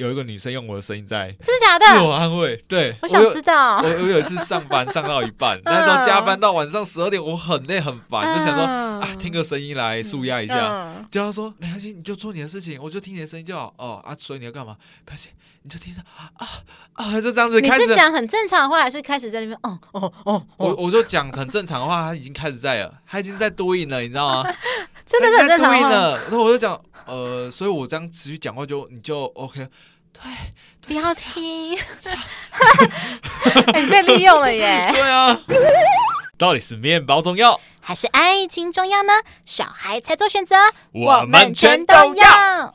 有一个女生用我的声音在真的假的自我安慰。对，我想知道。我我有一次上班上到一半，那时候加班到晚上十二点，我很累很烦，就想说啊，听个声音来舒压一下。就他说没关系，你就做你的事情，我就听你的声音就好。哦啊，所以你要干嘛？不要紧，你就听着啊啊，就这样子开始。你是讲很正常的话，还是开始在那边？哦哦哦，我我就讲很正常的话，他已经开始在了，他已经在多音了，你知道吗？真的是很正常了。然后我就讲，呃，所以我这样持续讲话就你就 OK。对，不要听，你 被利用了耶。对啊，到底是面包重要，还是爱情重要呢？小孩才做选择，我们全都要。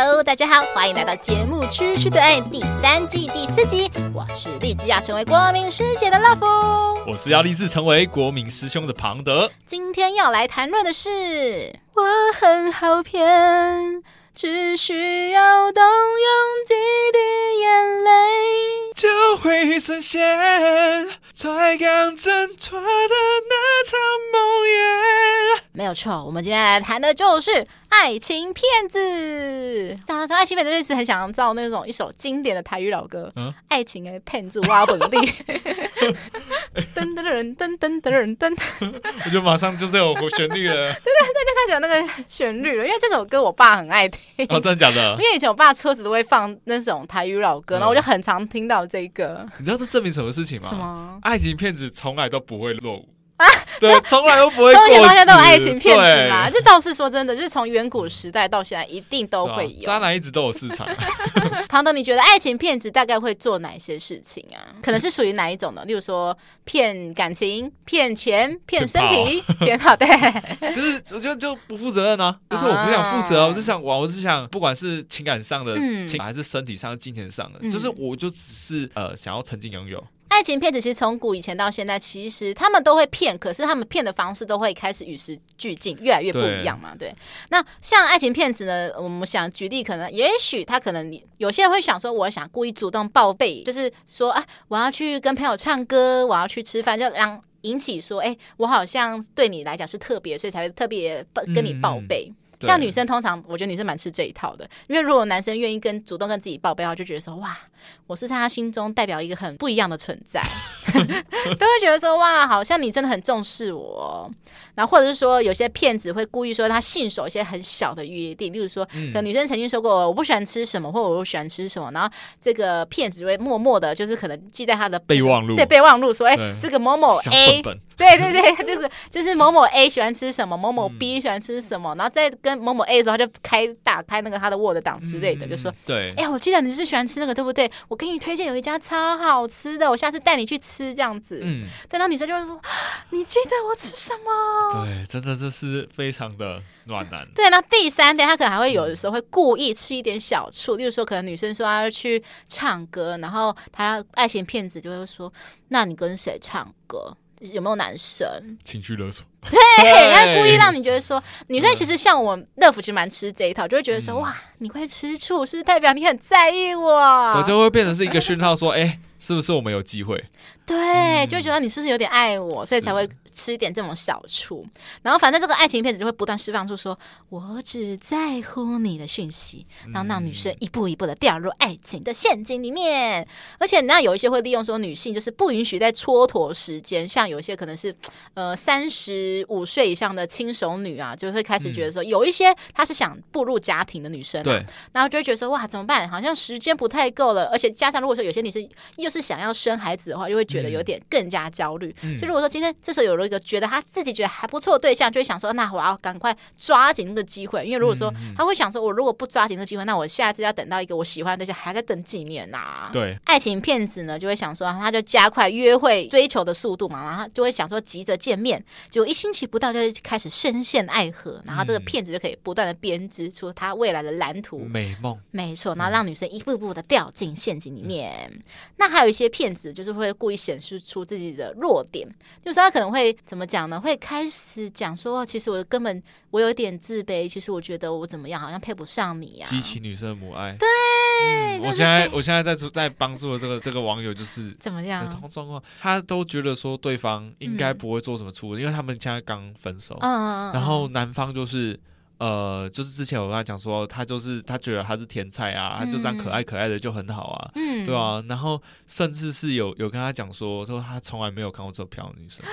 Hello，大家好，欢迎来到节目《吃吃的爱》第三季第四集。我是立志要成为国民师姐的乐福，我是要立志成为国民师兄的庞德。今天要来谈论的是，我很好骗，只需要动用几滴眼泪，就会实现才刚挣脱的那场梦魇。没有错，我们今天来谈的就是。爱情骗子，讲到爱情骗子，就是很想要造那种一首经典的台语老歌。嗯，爱情的，骗子挖本地，噔 噔噔噔噔噔噔，我就马上就是有旋律了。对对，那就开始有那个旋律了。因为这首歌我爸很爱听。哦，真的假的？因为以前我爸车子都会放那种台语老歌，然后我就很常听到这个。你知道这证明什么事情吗？什么？爱情骗子从来都不会落伍。啊，对，从来都不会。从前都有爱情骗子嘛，这倒是说真的，就是从远古时代到现在，一定都会有。渣男一直都有市场。庞德，你觉得爱情骗子大概会做哪些事情啊？可能是属于哪一种呢？例如说骗感情、骗钱、骗身体、骗好，对。就是我觉得就不负责任啊，就是我不想负责，我就想玩，我只想不管是情感上的，情还是身体上、金钱上的，就是我就只是呃想要曾经拥有。爱情骗子其实从古以前到现在，其实他们都会骗，可是他们骗的方式都会开始与时俱进，越来越不一样嘛。对，对，那像爱情骗子呢，我们想举例，可能也许他可能有些人会想说，我想故意主动报备，就是说啊，我要去跟朋友唱歌，我要去吃饭，就让引起说，哎，我好像对你来讲是特别，所以才会特别跟你报备。嗯像女生通常，我觉得女生蛮吃这一套的，因为如果男生愿意跟主动跟自己报备的话，就觉得说哇，我是在他心中代表一个很不一样的存在，都会觉得说哇，好像你真的很重视我。然后或者是说，有些骗子会故意说他信守一些很小的约定，例如说，可能女生曾经说过我不喜欢吃什么，或者我不喜欢吃什么，然后这个骗子就会默默的，就是可能记在他的备忘录，对备忘录说，哎，这个某某 A，对对对，就是就是某某 A 喜欢吃什么，某某 B 喜欢吃什么，然后再。跟某某 A 的时候，他就开打开那个他的 Word 档之类的，嗯、就说：“对，哎呀，我记得你是喜欢吃那个，对不对？我给你推荐有一家超好吃的，我下次带你去吃这样子。”嗯，等到女生就会说：“ 你记得我吃什么？”对，真的这是非常的暖男。对，那第三点，他可能还会有的时候会故意吃一点小醋，例如说，可能女生说她要去唱歌，然后他爱情骗子就会说：“那你跟谁唱歌？”有没有男生情绪勒索？对，他故意让你觉得说，女生其实像我乐福其实蛮吃这一套，就会觉得说，哇，你会吃醋，是不是代表你很在意我？我，就会变成是一个讯号，说，哎。是不是我们有机会？对，就觉得你是不是有点爱我，所以才会吃一点这种小醋。然后反正这个爱情骗子就会不断释放出说“我只在乎你”的讯息，然后让女生一步一步的掉入爱情的陷阱里面。而且那有一些会利用说女性就是不允许在蹉跎时间，像有一些可能是 呃三十五岁以上的轻熟女啊，就会开始觉得说有一些她是想步入家庭的女生，对，然后就会觉得说哇怎么办？好像时间不太够了，而且加上如果说有些女生又就是想要生孩子的话，就会觉得有点更加焦虑。嗯、所以如果说今天这时候有了一个觉得他自己觉得还不错的对象，就会想说，那我要赶快抓紧那个机会。因为如果说他会想说，我如果不抓紧这个机会，那我下一次要等到一个我喜欢的对象，还在等几年呐、啊？对，爱情骗子呢就会想说，他就加快约会追求的速度嘛，然后他就会想说急着见面，结果一星期不到就开始深陷爱河，然后这个骗子就可以不断的编织出他未来的蓝图、美梦。没错，然后让女生一步步的掉进陷阱里面。嗯、那还还有一些骗子，就是会故意显示出自己的弱点，就是说他可能会怎么讲呢？会开始讲说，其实我根本我有点自卑，其实我觉得我怎么样，好像配不上你啊。激起女生的母爱。对，嗯、我现在我现在在在帮助的这个这个网友就是怎么样？状况，他都觉得说对方应该不会做什么错，嗯、因为他们现在刚分手，嗯，然后男方就是。呃，就是之前我跟他讲说，他就是他觉得他是甜菜啊，他就这样可爱可爱的就很好啊，嗯，对啊，然后甚至是有有跟他讲说，说他从来没有看过这么漂亮的女生，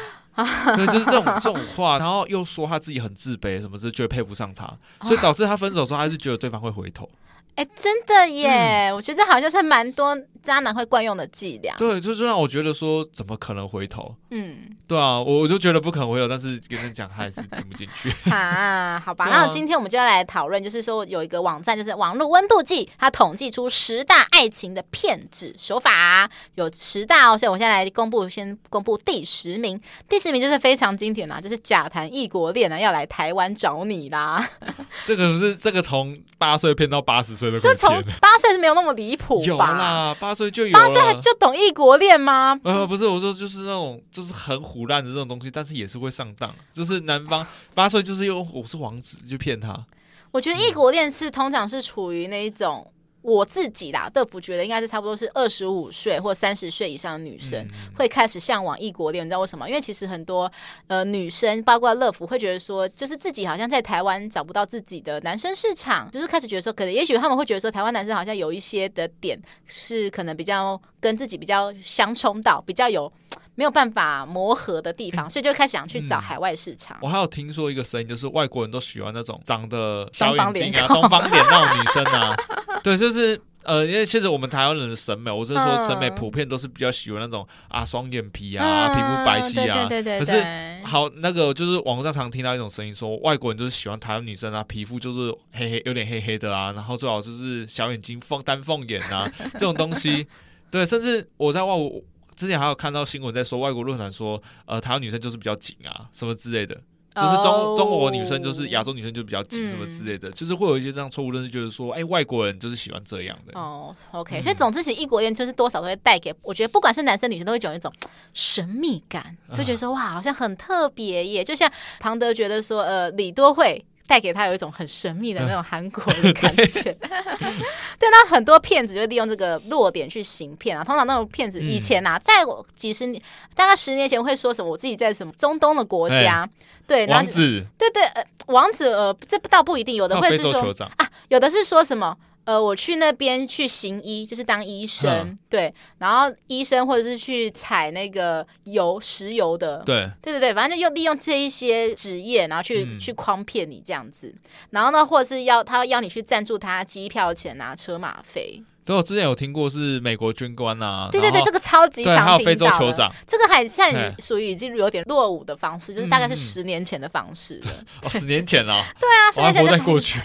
对，就是这种这种话，然后又说他自己很自卑，什么是觉得配不上他，所以导致他分手的时候，他是觉得对方会回头。哎、欸，真的耶！嗯、我觉得这好像是蛮多渣男会惯用的伎俩。对，就是让我觉得说，怎么可能回头？嗯，对啊，我我就觉得不可能回头，但是跟人讲，他还是听不进去。啊，好吧，那、啊、今天我们就要来讨论，就是说有一个网站，就是网络温度计，它统计出十大爱情的骗子手法，有十大哦。所以我现在来公布，先公布第十名。第十名就是非常经典啦，就是假谈异国恋啊，要来台湾找你啦。这个是这个从八岁骗到八十岁。就从八岁是没有那么离谱吧？有啦，八岁就有。八岁就懂异国恋吗？呃，不是，我说就是那种就是很唬烂的这种东西，但是也是会上当。就是男方八岁就是用我是王子就骗他。我觉得异国恋是通常是处于那一种。我自己啦，乐福觉得应该是差不多是二十五岁或三十岁以上的女生、嗯、会开始向往异国恋，你知道为什么？因为其实很多呃女生，包括乐福，会觉得说，就是自己好像在台湾找不到自己的男生市场，就是开始觉得说，可能也许他们会觉得说，台湾男生好像有一些的点是可能比较跟自己比较相冲到，比较有。没有办法磨合的地方，所以就开始想去找海外市场。嗯、我还有听说一个声音，就是外国人都喜欢那种长得小眼睛啊、东方脸那种女生啊。对，就是呃，因为其实我们台湾人的审美，我是说审美普遍都是比较喜欢那种啊双眼皮啊、嗯、皮肤白皙啊。对对对对。可是好，那个就是网络上常听到一种声音说，外国人就是喜欢台湾女生啊，皮肤就是黑黑，有点黑黑的啊，然后最好就是小眼睛、凤丹凤眼啊这种东西。对，甚至我在外国。之前还有看到新闻在说，外国论坛说，呃，台湾女生就是比较紧啊，什么之类的，就是中、oh, 中国女生就是亚洲女生就比较紧，什么之类的，嗯、就是会有一些这样错误认识，就是说，哎、欸，外国人就是喜欢这样的。哦、oh,，OK，、嗯、所以总之，其实异国恋就是多少都会带给，我觉得不管是男生女生都会有一种神秘感，就觉得说哇，好像很特别耶，就像庞德觉得说，呃，李多慧。带给他有一种很神秘的那种韩国的感觉，对，那很多骗子就利用这个弱点去行骗啊。通常那种骗子以前啊，在我几十年，大概十年前会说什么，我自己在什么中东的国家，对，然后对对，呃，王子，呃，这倒不一定，有的会是说啊，有的是说什么。呃，我去那边去行医，就是当医生，嗯、对，然后医生或者是去采那个油、石油的，对，对对对，反正就用利用这一些职业，然后去、嗯、去诓骗你这样子，然后呢，或者是要他要你去赞助他机票钱啊、车马费。对，我之前有听过是美国军官啊，对对对，这个超级常听到。还有非洲酋长，这个还现在属于已经有点落伍的方式，就是大概是十年前的方式了。哦，十年前了。对啊，十年前在过去。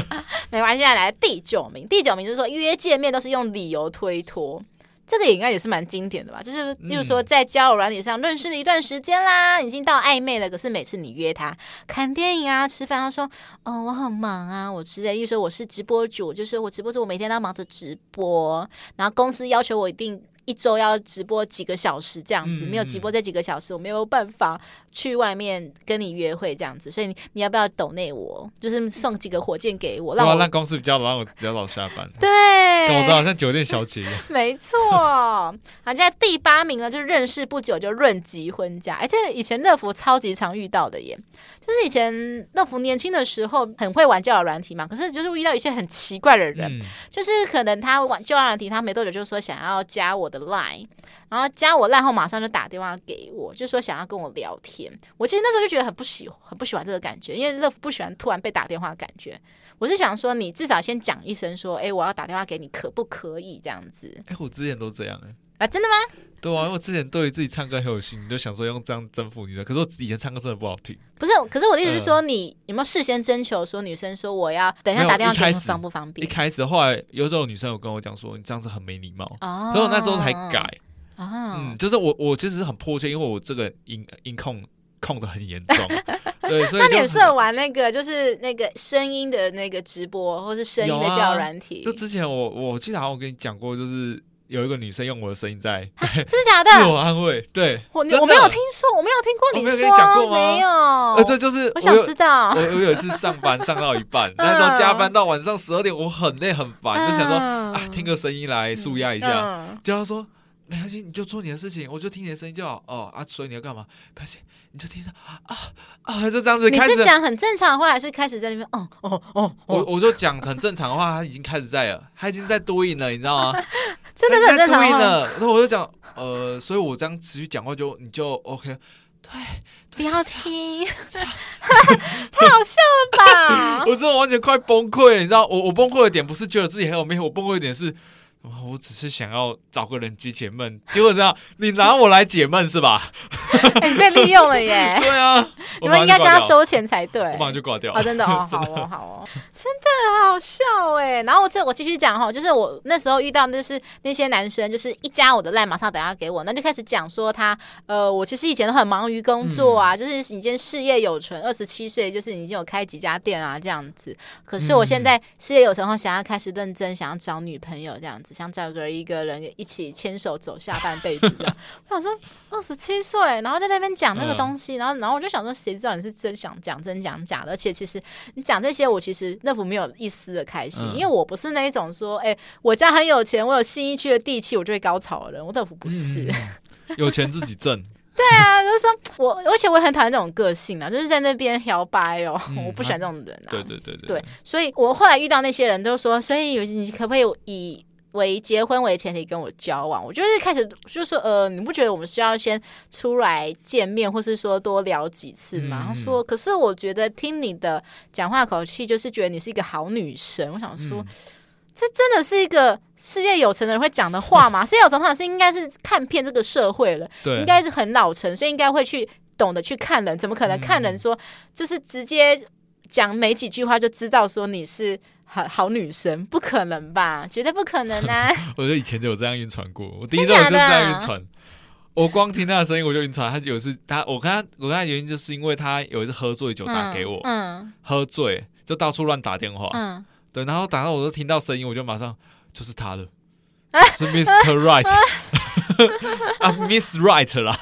没关系，来第九名，第九名就是说约见面都是用理由推脱。这个也应该也是蛮经典的吧，就是例如说在交友软体上认识了一段时间啦，已经到暧昧了，可是每次你约他看电影啊、吃饭，他说：“哦，我很忙啊，我之类。”又说我是直播主，就是我直播主，我每天都忙着直播，然后公司要求我一定。一周要直播几个小时这样子，没有直播这几个小时，我没有办法去外面跟你约会这样子，所以你你要不要抖内我？就是送几个火箭给我，让我让公司比较让我比较早下班。对，搞得好像酒店小姐一样。没错，好，现在第八名呢，就是认识不久就论及婚嫁。哎，这以前乐福超级常遇到的耶，就是以前乐福年轻的时候很会玩交友软体嘛，可是就是遇到一些很奇怪的人，嗯、就是可能他玩交友软体，他没多久就说想要加我的 line，然后加我 line 后马上就打电话给我，就说想要跟我聊天。我其实那时候就觉得很不喜很不喜欢这个感觉，因为乐福不喜欢突然被打电话的感觉。我是想说，你至少先讲一声说，哎，我要打电话给你，可不可以这样子？哎，我之前都这样哎。啊，真的吗？对啊，因为我之前对于自己唱歌很有心，就想说用这样征服你的。可是我以前唱歌真的不好听。不是，可是我的意思是说，你有没有事先征求说女生说我要等一下打电话给你方不方便？一开始，后来有时候女生有跟我讲说，你这样子很没礼貌。哦。所以我那时候才改。哦。嗯，就是我我其实是很迫切，因为我这个音音控控的很严重。对，所以那你适合玩那个就是那个声音的那个直播，或是声音的叫软体。就之前我我记得好像我跟你讲过，就是。有一个女生用我的声音在，真的假的？自我安慰。对，我我没有听说，我没有听过你说，我没有？没有。呃，这就是我想知道。我我有一次上班上到一半，那时候加班到晚上十二点，我很累很烦，就想说啊，听个声音来舒压一下。就他说。没关系，你就做你的事情，我就听你的声音就好。哦啊，所以你要干嘛？没关系，你就听着啊啊，就这样子开始。你是讲很正常的话，还是开始在那边？哦哦哦，我我就讲很正常的话，他已经开始在了，他已经在多音了，你知道吗？真的是很正常。然后我就讲，呃，所以我这样持续讲话就你就 OK。对，不要听，太好笑了吧？我真的完全快崩溃了，你知道？我我崩溃的点不是觉得自己很有魅力，我崩溃的点是。我只是想要找个人解解闷，结果这样，你拿我来解闷是吧？欸、你被利用了耶！对啊，你们应该跟他收钱才对。我马上就挂掉。啊，真的哦，好哦，好哦，真的好笑哎。然后我这我继续讲哈，就是我那时候遇到就是那些男生，就是一加我的赖，马上等下给我，那就开始讲说他呃，我其实以前都很忙于工作啊，嗯、就是已经事业有成，二十七岁就是已经有开几家店啊这样子。可是我现在事业有成后，想要开始认真，想要找女朋友这样子。想找个一个人一起牵手走下半辈子的，我想说二十七岁，然后在那边讲那个东西，然后然后我就想说，谁知道你是真想讲真讲假的？而且其实你讲这些，我其实那副没有一丝的开心，因为我不是那一种说，哎，我家很有钱，我有新一区的地契，我就会高潮的人。我那副不是，有钱自己挣。对啊，就是说我，而且我也很讨厌这种个性啊，就是在那边摇摆哦，我不喜欢这种人啊。对对对对，对，所以我后来遇到那些人都说，所以你可不可以以为结婚为前提跟我交往，我就是开始就说，呃，你不觉得我们需要先出来见面，或是说多聊几次吗？他、嗯、说，可是我觉得听你的讲话口气，就是觉得你是一个好女生。我想说，嗯、这真的是一个事业有成的人会讲的话吗？事业有成，好像是应该是看遍这个社会了，对应该是很老成，所以应该会去懂得去看人。怎么可能看人说，就是直接讲没几句话就知道说你是？好好女生，不可能吧？绝对不可能啊！我觉得以前就有这样晕船过，我第一次就这样晕船。我光听他的声音我就晕船。他有一次他，我跟他，我跟他原因就是因为他有一次喝醉酒打给我，嗯，嗯喝醉就到处乱打电话，嗯，对，然后打到我都听到声音，我就马上就是他了，啊、是 Mr. Right 啊，Miss Right 啦，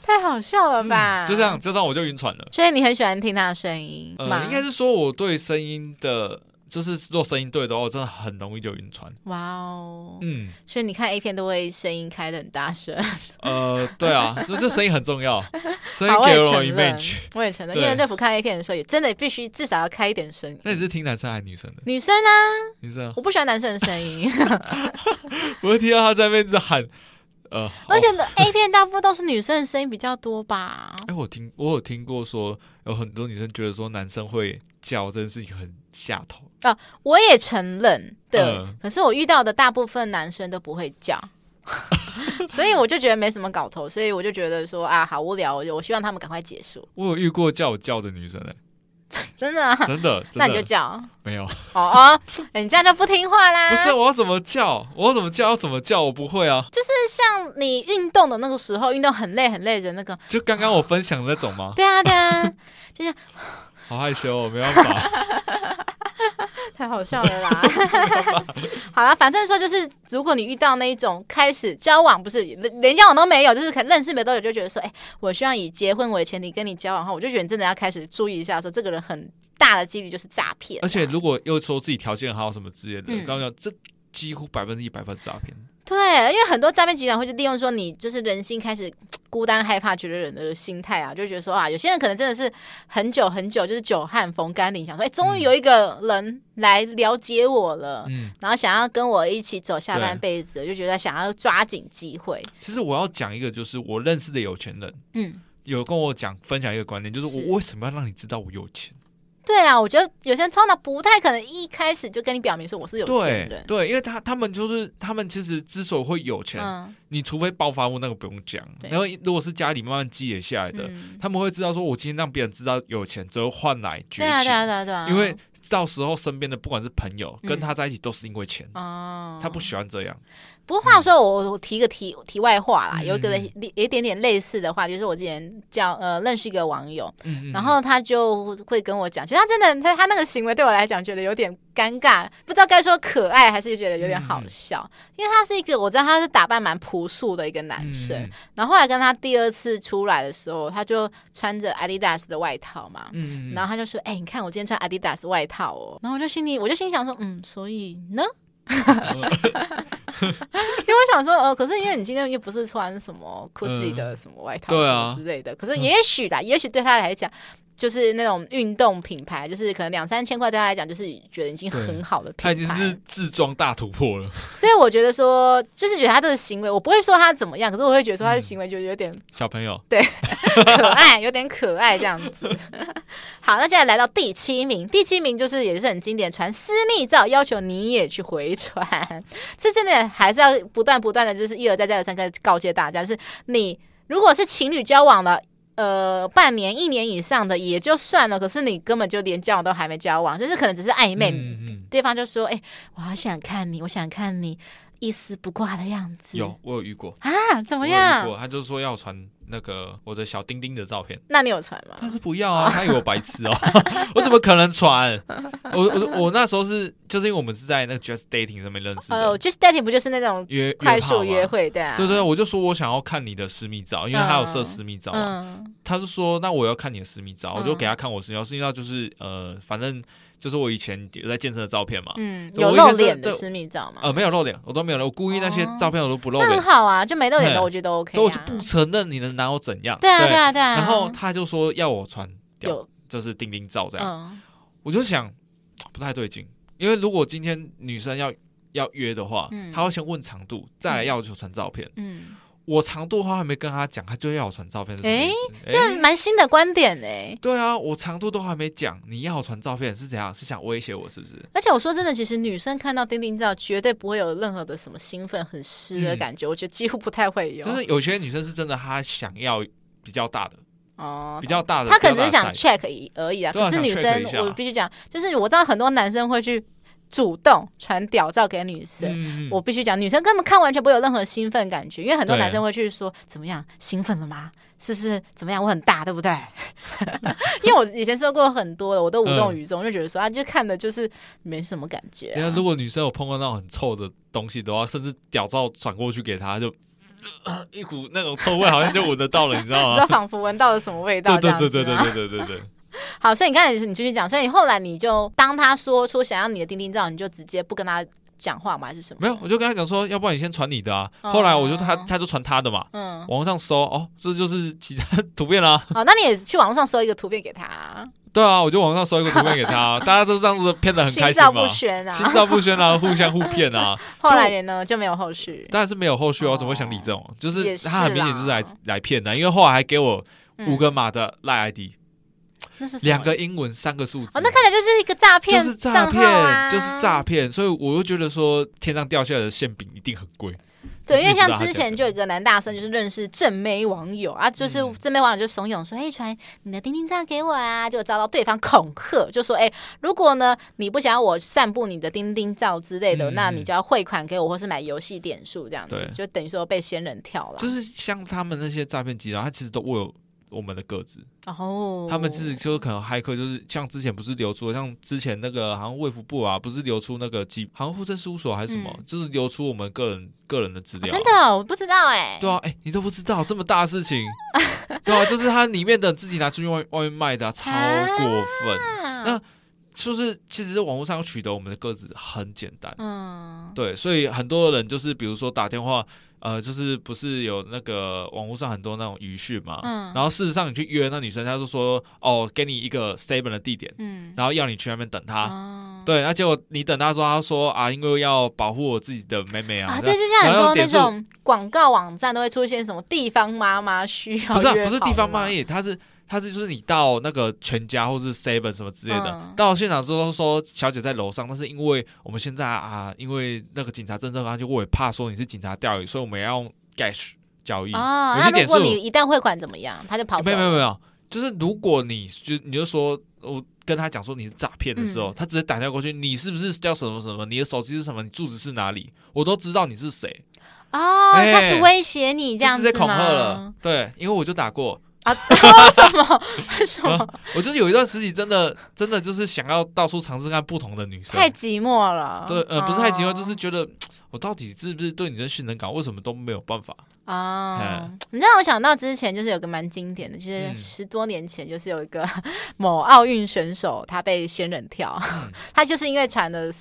太好笑了吧？嗯、就这样，就这样我就晕船了。所以你很喜欢听他的声音？呃，应该是说我对声音的。就是做声音对的话，我真的很容易就晕船。哇哦，嗯，所以你看 A 片都会声音开的很大声。呃，对啊，就这声音很重要，声音给我 image。我也承认，因为乐福看 A 片的时候，也真的必须至少要开一点声音。那你是听男生还是女生的？女生啊，女生。我不喜欢男生的声音。我会听到他在那边子喊，呃，而且 A 片大部分都是女生的声音比较多吧？哎，我听我有听过说，有很多女生觉得说男生会叫这件事情很下头。啊，我也承认，对，嗯、可是我遇到的大部分男生都不会叫，所以我就觉得没什么搞头，所以我就觉得说啊，好无聊，我就我希望他们赶快结束。我有遇过叫我叫的女生呢，真的、啊，真的，那你就叫，没有，哦哦，你这样就不听话啦。不是，我要怎么叫？我要怎么叫？要怎么叫？我不会啊。就是像你运动的那个时候，运动很累很累的那个，就刚刚我分享的那种吗？对啊，对啊，就像，好害羞，哦没办法。太好笑了啦！好了，反正说就是，如果你遇到那一种开始交往，不是连交往都没有，就是认识没多久就觉得说，哎、欸，我希望以结婚为前提跟你交往的话，我就觉得你真的要开始注意一下，说这个人很大的几率就是诈骗。而且如果又说自己条件好什么之类的，刚刚讲这几乎百分之一百分诈骗。对，因为很多诈骗集团会就利用说你就是人心开始孤单害怕、觉得人的心态啊，就觉得说啊，有些人可能真的是很久很久就是久旱逢甘霖，想说哎，终于有一个人来了解我了，嗯，然后想要跟我一起走下半辈子，就觉得想要抓紧机会。其实我要讲一个，就是我认识的有钱人，嗯，有跟我讲分享一个观念，就是我为什么要让你知道我有钱？对啊，我觉得有些人通常不太可能一开始就跟你表明说我是有钱人。对，对，因为他他们就是他们其实之所以会有钱，嗯、你除非暴发户那个不用讲，然后如果是家里慢慢积累下来的，嗯、他们会知道说，我今天让别人知道有钱，只会换来崛起。对啊，对啊，对啊，对啊。因为到时候身边的不管是朋友跟他在一起都是因为钱哦，他不喜欢这样。不过话说我我提个题题外话啦，有一个有一点点类似的话，就是我之前叫呃认识一个网友，然后他就会跟我讲，其实他真的他他那个行为对我来讲觉得有点尴尬，不知道该说可爱还是觉得有点好笑，因为他是一个我知道他是打扮蛮朴素的一个男生，然后后来跟他第二次出来的时候，他就穿着 Adidas 的外套嘛，然后他就说，哎，你看我今天穿 Adidas 外套哦，然后我就心里我就心想说，嗯，所以呢？因为我想说，呃，可是因为你今天又不是穿什么 Gucci 的什么外套什么之类的，可是也许啦，也许对他来讲。就是那种运动品牌，就是可能两三千块对他来讲，就是觉得已经很好的品牌。他已经是自装大突破了。所以我觉得说，就是觉得他这个行为，我不会说他怎么样，可是我会觉得说他的行为就有点、嗯、小朋友，对，可爱，有点可爱这样子。好，那现在来到第七名，第七名就是也是很经典，传私密照要求你也去回传，这真的还是要不断不断的，就是一而再再而三的告诫大家，就是你如果是情侣交往了。呃，半年、一年以上的也就算了，可是你根本就连交往都还没交往，就是可能只是暧昧，嗯嗯、对方就说：“哎、欸，我好想看你，我想看你一丝不挂的样子。”有，我有遇过啊？怎么样？他就说要传。那个我的小丁丁的照片，那你有传吗？他是不要啊，他以为我白痴哦，我怎么可能传？我我我那时候是就是因为我们是在那个 Just Dating 上面认识的，哦，Just Dating 不就是那种约快速约会对啊？对对，我就说我想要看你的私密照，因为他有设私密照嘛，他是说那我要看你的私密照，我就给他看我私密照，私密照就是呃，反正。就是我以前有在健身的照片嘛，嗯，有露脸的私密照吗？呃，没有露脸，我都没有露，我故意那些照片我都不露脸。那很好啊，就没露脸的，我觉得都 OK。我就不承认你能拿我怎样？对啊，对啊，对啊。然后他就说要我传掉，就是钉钉照这样。我就想不太对劲，因为如果今天女生要要约的话，她会先问长度，再来要求传照片。嗯。我长度的话还没跟他讲，他就要我传照片。哎，这蛮新的观点哎。对啊，我长度都还没讲，你要我传照片是怎样？是想威胁我是不是？而且我说真的，其实女生看到丁丁照绝对不会有任何的什么兴奋、很湿的感觉，我觉得几乎不太会有。就是有些女生是真的，她想要比较大的哦，比较大的，她可能只是想 check 而已啊。可是女生，我必须讲，就是我知道很多男生会去。主动传屌照给女生，嗯、我必须讲，女生根本看完全不会有任何兴奋感觉，因为很多男生会去说怎么样，兴奋了吗？是不是怎么样？我很大，对不对？因为我以前说过很多了，我都无动于衷，嗯、就觉得说啊，就看的就是没什么感觉、啊。如果女生有碰到那种很臭的东西的话，甚至屌照传过去给她，就、呃、一股那种臭味，好像就闻得到了，你知道吗？知道仿佛闻到了什么味道？对对对对对对对对对。好，所以你刚才你继续讲，所以你后来你就当他说出想要你的钉钉照，你就直接不跟他讲话吗？还是什么？没有，我就跟他讲说，要不然你先传你的啊。后来我就他他就传他的嘛，嗯，网上搜哦，这就是其他图片啦。好，那你也去网上搜一个图片给他。对啊，我就网上搜一个图片给他，大家都这样子骗得很开心嘛，心照不宣啊，心照不宣啊，互相互骗啊。后来呢就没有后续，当然是没有后续哦，怎么会想你这种？就是他很明显就是来来骗的，因为后来还给我五个码的赖 ID。两个英文，三个数字。哦，那看起来就是一个诈骗，就是诈骗，就是诈骗。所以我又觉得说，天上掉下来的馅饼一定很贵。对，因为像之前就有一个男大生，就是认识正妹网友啊，就是正妹网友就怂恿说：“哎，传你的钉钉照给我啊！”就遭到对方恐吓，就说：“哎，如果呢你不想要我散布你的钉钉照之类的，那你就要汇款给我，或是买游戏点数这样子，就等于说被仙人跳了。”就是像他们那些诈骗集团，他其实都会有。我们的个子，哦，他们自己就可能骇客，就是像之前不是流出，像之前那个好像卫福部啊，不是流出那个几，好像护政事务所还是什么，嗯、就是流出我们个人个人的资料、啊。真的，我不知道哎、欸。对啊，哎、欸，你都不知道这么大的事情，对啊，就是它里面的自己拿出去外外面卖的、啊，超过分。啊、那就是其实网络上取得我们的个子很简单，嗯，对，所以很多人就是比如说打电话。呃，就是不是有那个网络上很多那种语讯嘛，嗯，然后事实上你去约那女生，她就说哦，给你一个 seven 的地点，嗯，然后要你去那边等她，哦、对，那结果你等她说，她说啊，因为要保护我自己的妹妹啊，啊，这就像很多那种广告网站都会出现什么地方妈妈需要，不是、啊、不是地方妈妈，她是。他是就是你到那个全家或是 seven 什么之类的，嗯、到现场之后说小姐在楼上，但是因为我们现在啊，因为那个警察侦测安就我也怕说你是警察钓鱼，所以我们要用 cash 交易。哦，那如果你一旦汇款怎么样，他就跑？没有没有没有，就是如果你就你就说我跟他讲说你是诈骗的时候，嗯、他直接打电话过去，你是不是叫什么什么？你的手机是什么？你住址是哪里？我都知道你是谁。哦，开始、欸、威胁你这样子吗？直接恐吓了。对，因为我就打过。啊？为什么？为什么？啊、我就是有一段时期，真的，真的就是想要到处尝试看不同的女生。太寂寞了。对，呃，不是太寂寞，哦、就是觉得 我到底是不是对女生性能感，为什么都没有办法啊？你让我想到之前就是有个蛮经典的，就是十多年前，就是有一个 某奥运选手，他被仙人跳，嗯、他就是因为传了。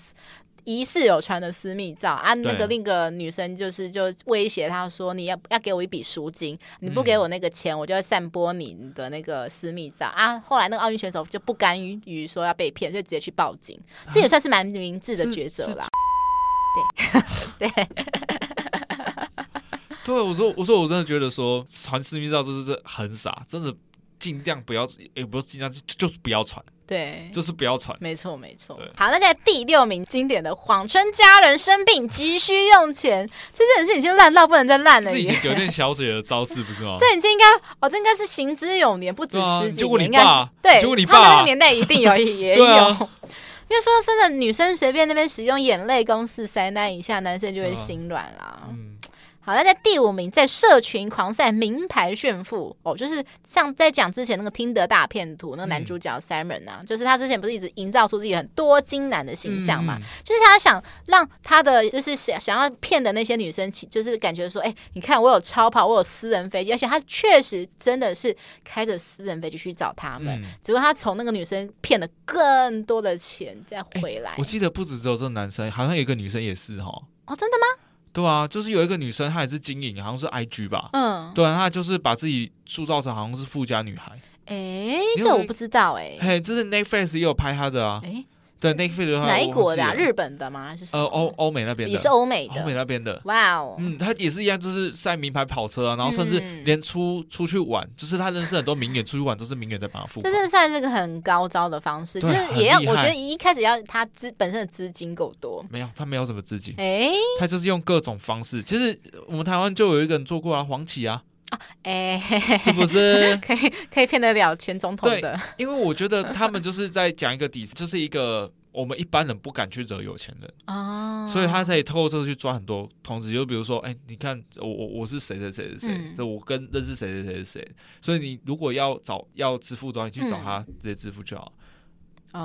疑似有传的私密照啊，那个另一个女生就是就威胁他说，你要要给我一笔赎金，你不给我那个钱，我就要散播你的那个私密照啊。后来那个奥运选手就不甘于于说要被骗，就直接去报警，这也算是蛮明智的抉择啦。对 对 对，我说我说我真的觉得说传私密照这是很傻，真的尽量不要，也不是尽量，就是不要传。对，就是不要传。没错，没错。好，那在第六名经典的谎称家人生病急需用钱，这件事已经烂到不能再烂了。是已经酒店小水的招式不是吗？对，这应该哦，这应该是行之有年，不止十几年，应该是对。结果你爸他们那个年代一定有也有。啊、因为说真的，女生随便那边使用眼泪公式塞那一下，男生就会心软啦。嗯好，那在第五名，在社群狂晒名牌炫富哦，就是像在讲之前那个听得大骗徒那个男主角 Simon 啊，嗯、就是他之前不是一直营造出自己很多金男的形象嘛，嗯、就是他想让他的就是想想要骗的那些女生，就是感觉说，哎、欸，你看我有超跑，我有私人飞机，而且他确实真的是开着私人飞机去找他们，嗯、只不过他从那个女生骗了更多的钱再回来、欸。我记得不止只有这个男生，好像有一个女生也是哈。哦，真的吗？对啊，就是有一个女生，她也是经营，好像是 IG 吧。嗯，对啊，她就是把自己塑造成好像是富家女孩。哎、欸，这我不知道哎、欸。嘿，就是 Netflix 也有拍她的啊。欸对，Netflix 的话，哪一国的啊？日本的吗？还是？呃，欧欧美那边的，也是欧美的，欧美那边的。哇哦，嗯，他也是一样，就是晒名牌跑车啊，然后甚至连出出去玩，就是他认识很多名媛，出去玩都是名媛在帮他付。这是算是个很高招的方式，就是也要，我觉得一开始要他资本身的资金够多。没有，他没有什么资金。哎，他就是用各种方式。其实我们台湾就有一个人做过啊，黄启啊。啊，哎，是不是 可以可以骗得了前总统的？因为我觉得他们就是在讲一个底，就是一个。我们一般人不敢去惹有钱人啊，所以他可以透过这个去抓很多同志，就比如说，哎，你看我我我是谁谁谁谁谁，这我跟认识谁谁谁谁谁，所以你如果要找要支付的话，你去找他直接支付就好。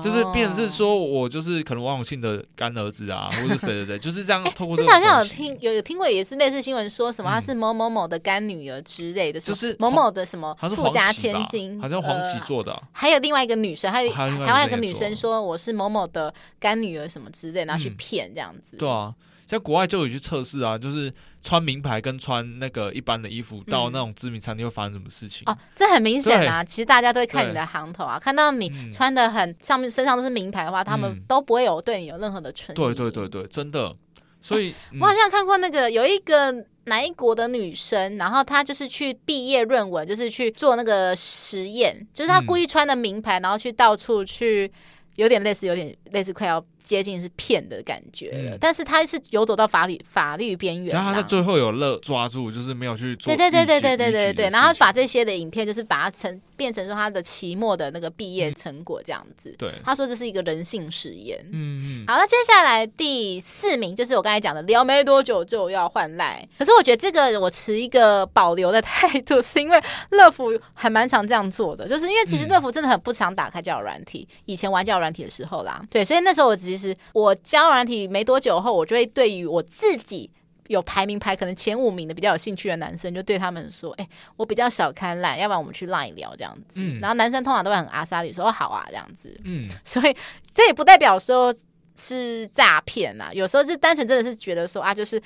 就是变成是说，我就是可能王永庆的干儿子啊，或者是谁谁谁，就是这样透过。之前好像有听有有听过，也是类似新闻说什么他是某某某的干女儿之类的，就是某某的什么富家千金，好像黄琦做的。还有另外一个女生，还有台湾有个女生说我是某某的干女儿什么之类，然后去骗这样子。对啊。在国外就有去测试啊，就是穿名牌跟穿那个一般的衣服到那种知名餐厅会发生什么事情？哦，这很明显啊，其实大家都会看你的行头啊，看到你穿的很上面身上都是名牌的话，他们都不会有对你有任何的存疑。对对对对，真的。所以我好像看过那个有一个哪一国的女生，然后她就是去毕业论文，就是去做那个实验，就是她故意穿的名牌，然后去到处去，有点类似，有点类似快要。接近是骗的感觉了，嗯、但是他是游走到法律法律边缘。然后他最后有勒抓住，就是没有去做。对对对对对对对对，然后把这些的影片就是把它成变成说他的期末的那个毕业成果这样子。对，他说这是一个人性实验。嗯嗯。好，那接下来第四名就是我刚才讲的，聊没多久就要换赖。可是我觉得这个我持一个保留的态度，是因为乐福还蛮常这样做的，就是因为其实乐福真的很不常打开交友软体，以前玩交友软体的时候啦。对，所以那时候我。其实我交友软体没多久后，我就会对于我自己有排名排可能前五名的比较有兴趣的男生，就对他们说：“哎、欸，我比较少看赖，要不然我们去赖聊这样子。嗯”然后男生通常都会很阿莎力说：“好啊，这样子。”嗯，所以这也不代表说是诈骗呐，有时候是单纯真的是觉得说啊，就是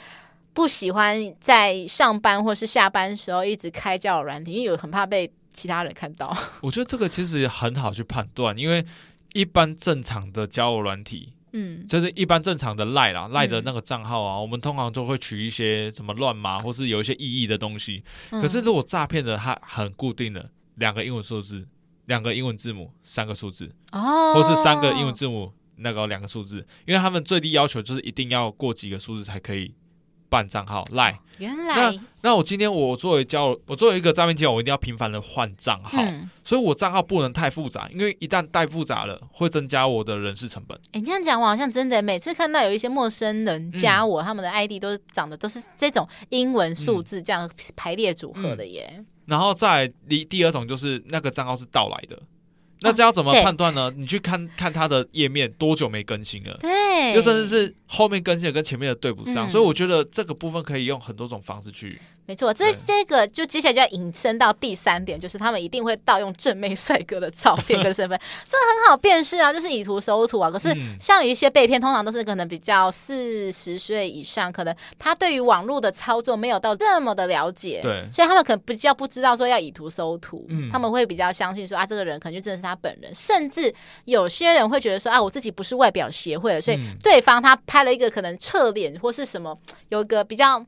不喜欢在上班或是下班的时候一直开交友软体，因为有很怕被其他人看到。我觉得这个其实也很好去判断，因为。一般正常的交友软体，嗯，就是一般正常的赖啦，赖、嗯、的那个账号啊，我们通常都会取一些什么乱码或是有一些意义的东西。嗯、可是如果诈骗的，它很固定的两个英文数字，两个英文字母，三个数字，哦，或是三个英文字母那个两个数字，因为他们最低要求就是一定要过几个数字才可以。办账号赖。原来那那我今天我作为交我作为一个诈骗集团，我一定要频繁的换账号，嗯、所以我账号不能太复杂，因为一旦太复杂了，会增加我的人事成本。哎、欸，这样讲我好像真的每次看到有一些陌生人加我，嗯、他们的 ID 都长得都是这种英文数字这样排列组合的耶。然后再第第二种就是那个账号是盗来的。那这要怎么判断呢？你去看看它的页面多久没更新了，对，又甚至是后面更新的跟前面的对不上，嗯、所以我觉得这个部分可以用很多种方式去。没错，这这个就接下来就要引申到第三点，就是他们一定会盗用正妹帅哥的照片跟身份，这个很好辨识啊，就是以图搜图啊。可是像有一些被骗，通常都是可能比较四十岁以上，可能他对于网络的操作没有到这么的了解，对，所以他们可能比较不知道说要以图搜图，嗯，他们会比较相信说啊，这个人可能就真的是他本人，甚至有些人会觉得说啊，我自己不是外表协会的，所以对方他拍了一个可能侧脸或是什么，有一个比较。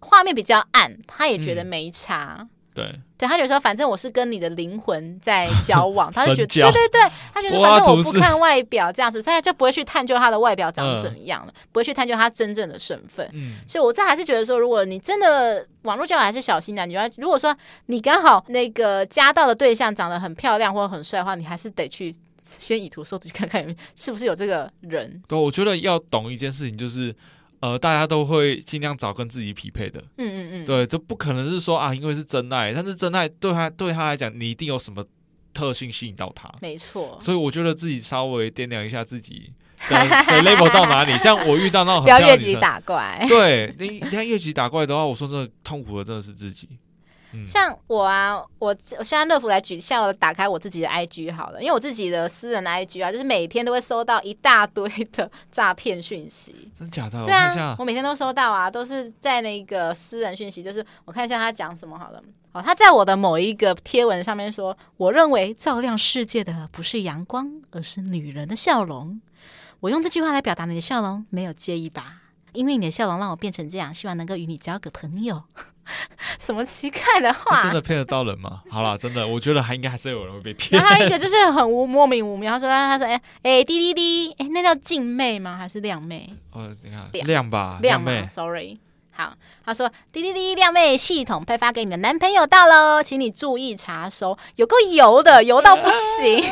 画面比较暗，他也觉得没差。嗯、对，对他觉得说，反正我是跟你的灵魂在交往，他就觉得对对对，他觉得反正我不看外表这样子，所以他就不会去探究他的外表长怎么样了，嗯、不会去探究他真正的身份。嗯，所以我这还是觉得说，如果你真的网络交友还是小心的，你要如果说你刚好那个加到的对象长得很漂亮或者很帅的话，你还是得去先以图搜图去看看是不是有这个人。对，我觉得要懂一件事情就是。呃，大家都会尽量找跟自己匹配的，嗯嗯嗯，对，这不可能是说啊，因为是真爱，但是真爱对他对他来讲，你一定有什么特性吸引到他，没错，所以我觉得自己稍微掂量一下自己的 level 到哪里，像我遇到那种很不要越级打怪，对，你你看越级打怪的话，我说真的痛苦的真的是自己。像我啊，我我现在乐福来举，像我打开我自己的 IG 好了，因为我自己的私人的 IG 啊，就是每天都会收到一大堆的诈骗讯息。真假的？对啊，我每天都收到啊，都是在那个私人讯息，就是我看一下他讲什么好了。好，他在我的某一个贴文上面说，我认为照亮世界的不是阳光，而是女人的笑容。我用这句话来表达你的笑容，没有介意吧？因为你的笑容让我变成这样，希望能够与你交个朋友。什么奇怪的话？真的骗得到人吗？好啦，真的，我觉得还应该还是有人会被骗。还有一个 就是很无莫名无妙，他说他说哎哎滴滴滴，哎那叫静妹吗？还是靓妹？哦，你看亮亮吧，靓妹，sorry。好，他说滴滴滴亮妹系统配发给你的男朋友到喽，请你注意查收，有够油的，油到不行。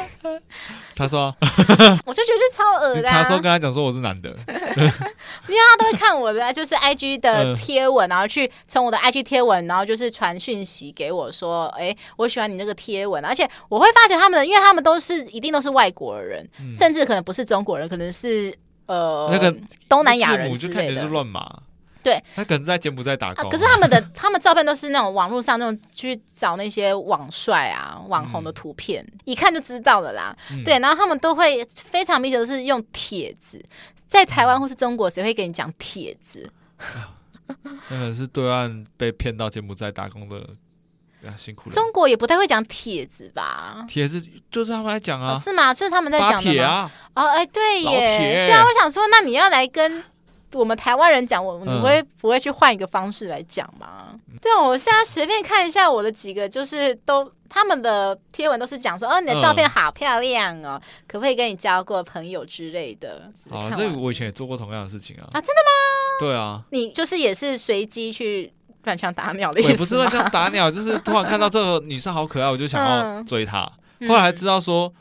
他说，我就觉得超恶的、啊。查收跟他讲说我是男的，因为他都会看我的，就是 IG 的贴文，然后去从我的 IG 贴文，然后就是传讯息给我说，哎、欸，我喜欢你那个贴文，而且我会发觉他们，因为他们都是一定都是外国人，嗯、甚至可能不是中国人，可能是呃那个东南亚人之类的，就乱码。对，他可能在柬埔寨打工、啊。可是他们的 他们照片都是那种网络上那种去找那些网帅啊、网红的图片，嗯、一看就知道了啦。嗯、对，然后他们都会非常明显都是用帖子，在台湾或是中国，谁会给你讲帖子？那可能是对岸被骗到柬埔寨打工的，啊、辛苦了。中国也不太会讲帖子吧？帖子就是他们在讲啊、哦，是吗？是他们在讲的吗？啊、哦，哎，对耶，对啊，我想说，那你要来跟。我们台湾人讲，我们不会不会去换一个方式来讲吗？嗯、对，我现在随便看一下我的几个，就是都他们的贴文都是讲说，哦，你的照片好漂亮哦，嗯、可不可以跟你交过朋友之类的？啊，这个我以前也做过同样的事情啊。啊，真的吗？对啊，你就是也是随机去乱枪打鸟的意思？也不是乱枪打鸟，就是突然看到这个女生好可爱，我就想要追她。嗯、后来知道说，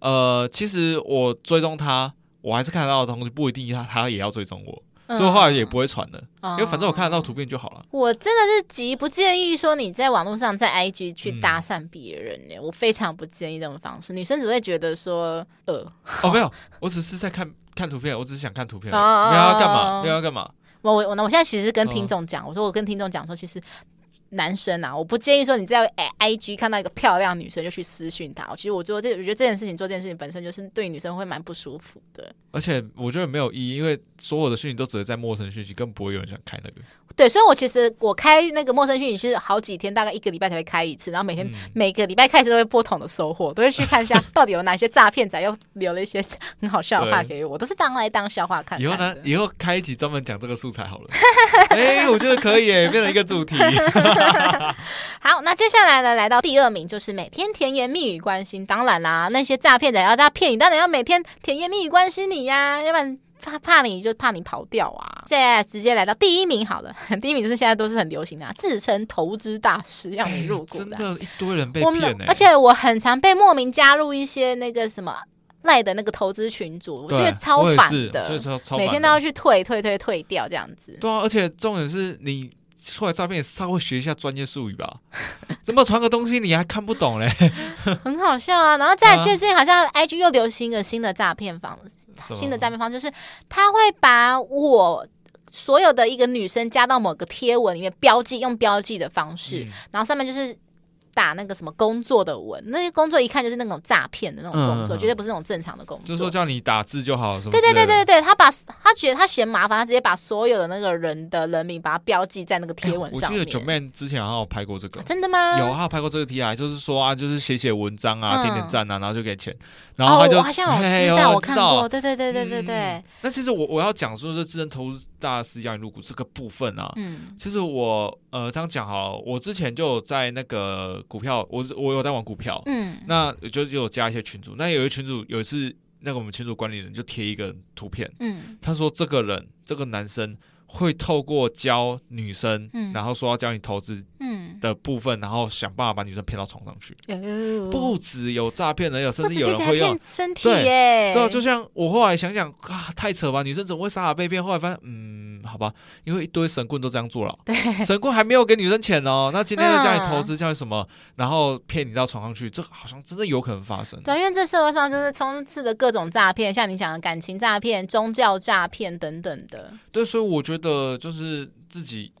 呃，其实我追踪她，我还是看得到的东西，不一定她她也要追踪我。所以后来也不会传了，嗯、因为反正我看得到图片就好了。我真的是极不建议说你在网络上在 IG 去搭讪别人呢，嗯、我非常不建议这种方式。女生只会觉得说，呃，哦，没有，我只是在看看图片，我只是想看图片，没有要干嘛，没有要干嘛。我我我我现在其实跟听众讲，我说我跟听众讲说，其实。男生啊，我不建议说你在 IG 看到一个漂亮女生就去私讯她。其实我做这，我觉得这件事情做这件事情本身就是对女生会蛮不舒服的。而且我觉得没有意义，因为所有的讯息都只是在陌生讯息，根本不会有人想开那个。对，所以我其实我开那个陌生讯息是好几天，大概一个礼拜才会开一次，然后每天、嗯、每个礼拜开始都会不同的收获，都会去看一下 到底有哪些诈骗仔又留了一些很好笑的话给我，都是当来当笑话看，看。以后呢，以后开一集专门讲这个素材好了。哎、欸，我觉得可以诶，变成一个主题。好，那接下来呢，来到第二名就是每天甜言蜜语关心。当然啦，那些诈骗仔要他骗你，当然要每天甜言蜜语关心你呀，要不然。怕怕你就怕你跑掉啊。现在直接来到第一名好了，第一名就是现在都是很流行的、啊，自称投资大师要你入股的，欸、真的，一堆人被骗、欸、而且我很常被莫名加入一些那个什么赖的那个投资群组，我觉得超烦的，每天都要去退退退退掉这样子。对啊，而且重点是你。出来诈骗也稍微学一下专业术语吧，怎么传个东西你还看不懂嘞？很好笑啊！然后再最近好像 IG 又流行一个新的诈骗方，新的诈骗方就是他会把我所有的一个女生加到某个贴文里面标记，用标记的方式，嗯、然后上面就是。打那个什么工作的文，那些工作一看就是那种诈骗的那种工作，嗯、绝对不是那种正常的工作。就是说叫你打字就好，什么？对对对对对，他把他觉得他嫌麻烦，他直接把所有的那个人的人名把它标记在那个贴文上面。欸、我记得九妹之前好像有拍过这个，真的吗？有，他有拍过这个题啊，就是说啊，就是写写文章啊，点点赞啊，然后就给钱。然后他就、哦、我好像有知道，我看过，对对对对对对。嗯、那其实我我要讲说，这智能投资大师要你入股这个部分啊，嗯，其实我呃这样讲哈，我之前就有在那个股票，我我有在玩股票，嗯，那就就有加一些群主，那有一群主有一次，那个我们群主管理人就贴一个图片，嗯，他说这个人这个男生会透过教女生，嗯、然后说要教你投资，嗯。的部分，然后想办法把女生骗到床上去，哦、不只有诈骗人，有甚至有人会用身体耶。对，对，就像我后来想想啊，太扯吧，女生怎么会傻傻被骗？后来发现，嗯，好吧，因为一堆神棍都这样做了。对，神棍还没有给女生钱哦，那今天就叫你投资，叫你什么，然后骗你到床上去，这好像真的有可能发生。对，因为这社会上就是充斥着各种诈骗，像你讲的感情诈骗、宗教诈骗等等的。对，所以我觉得就是自己。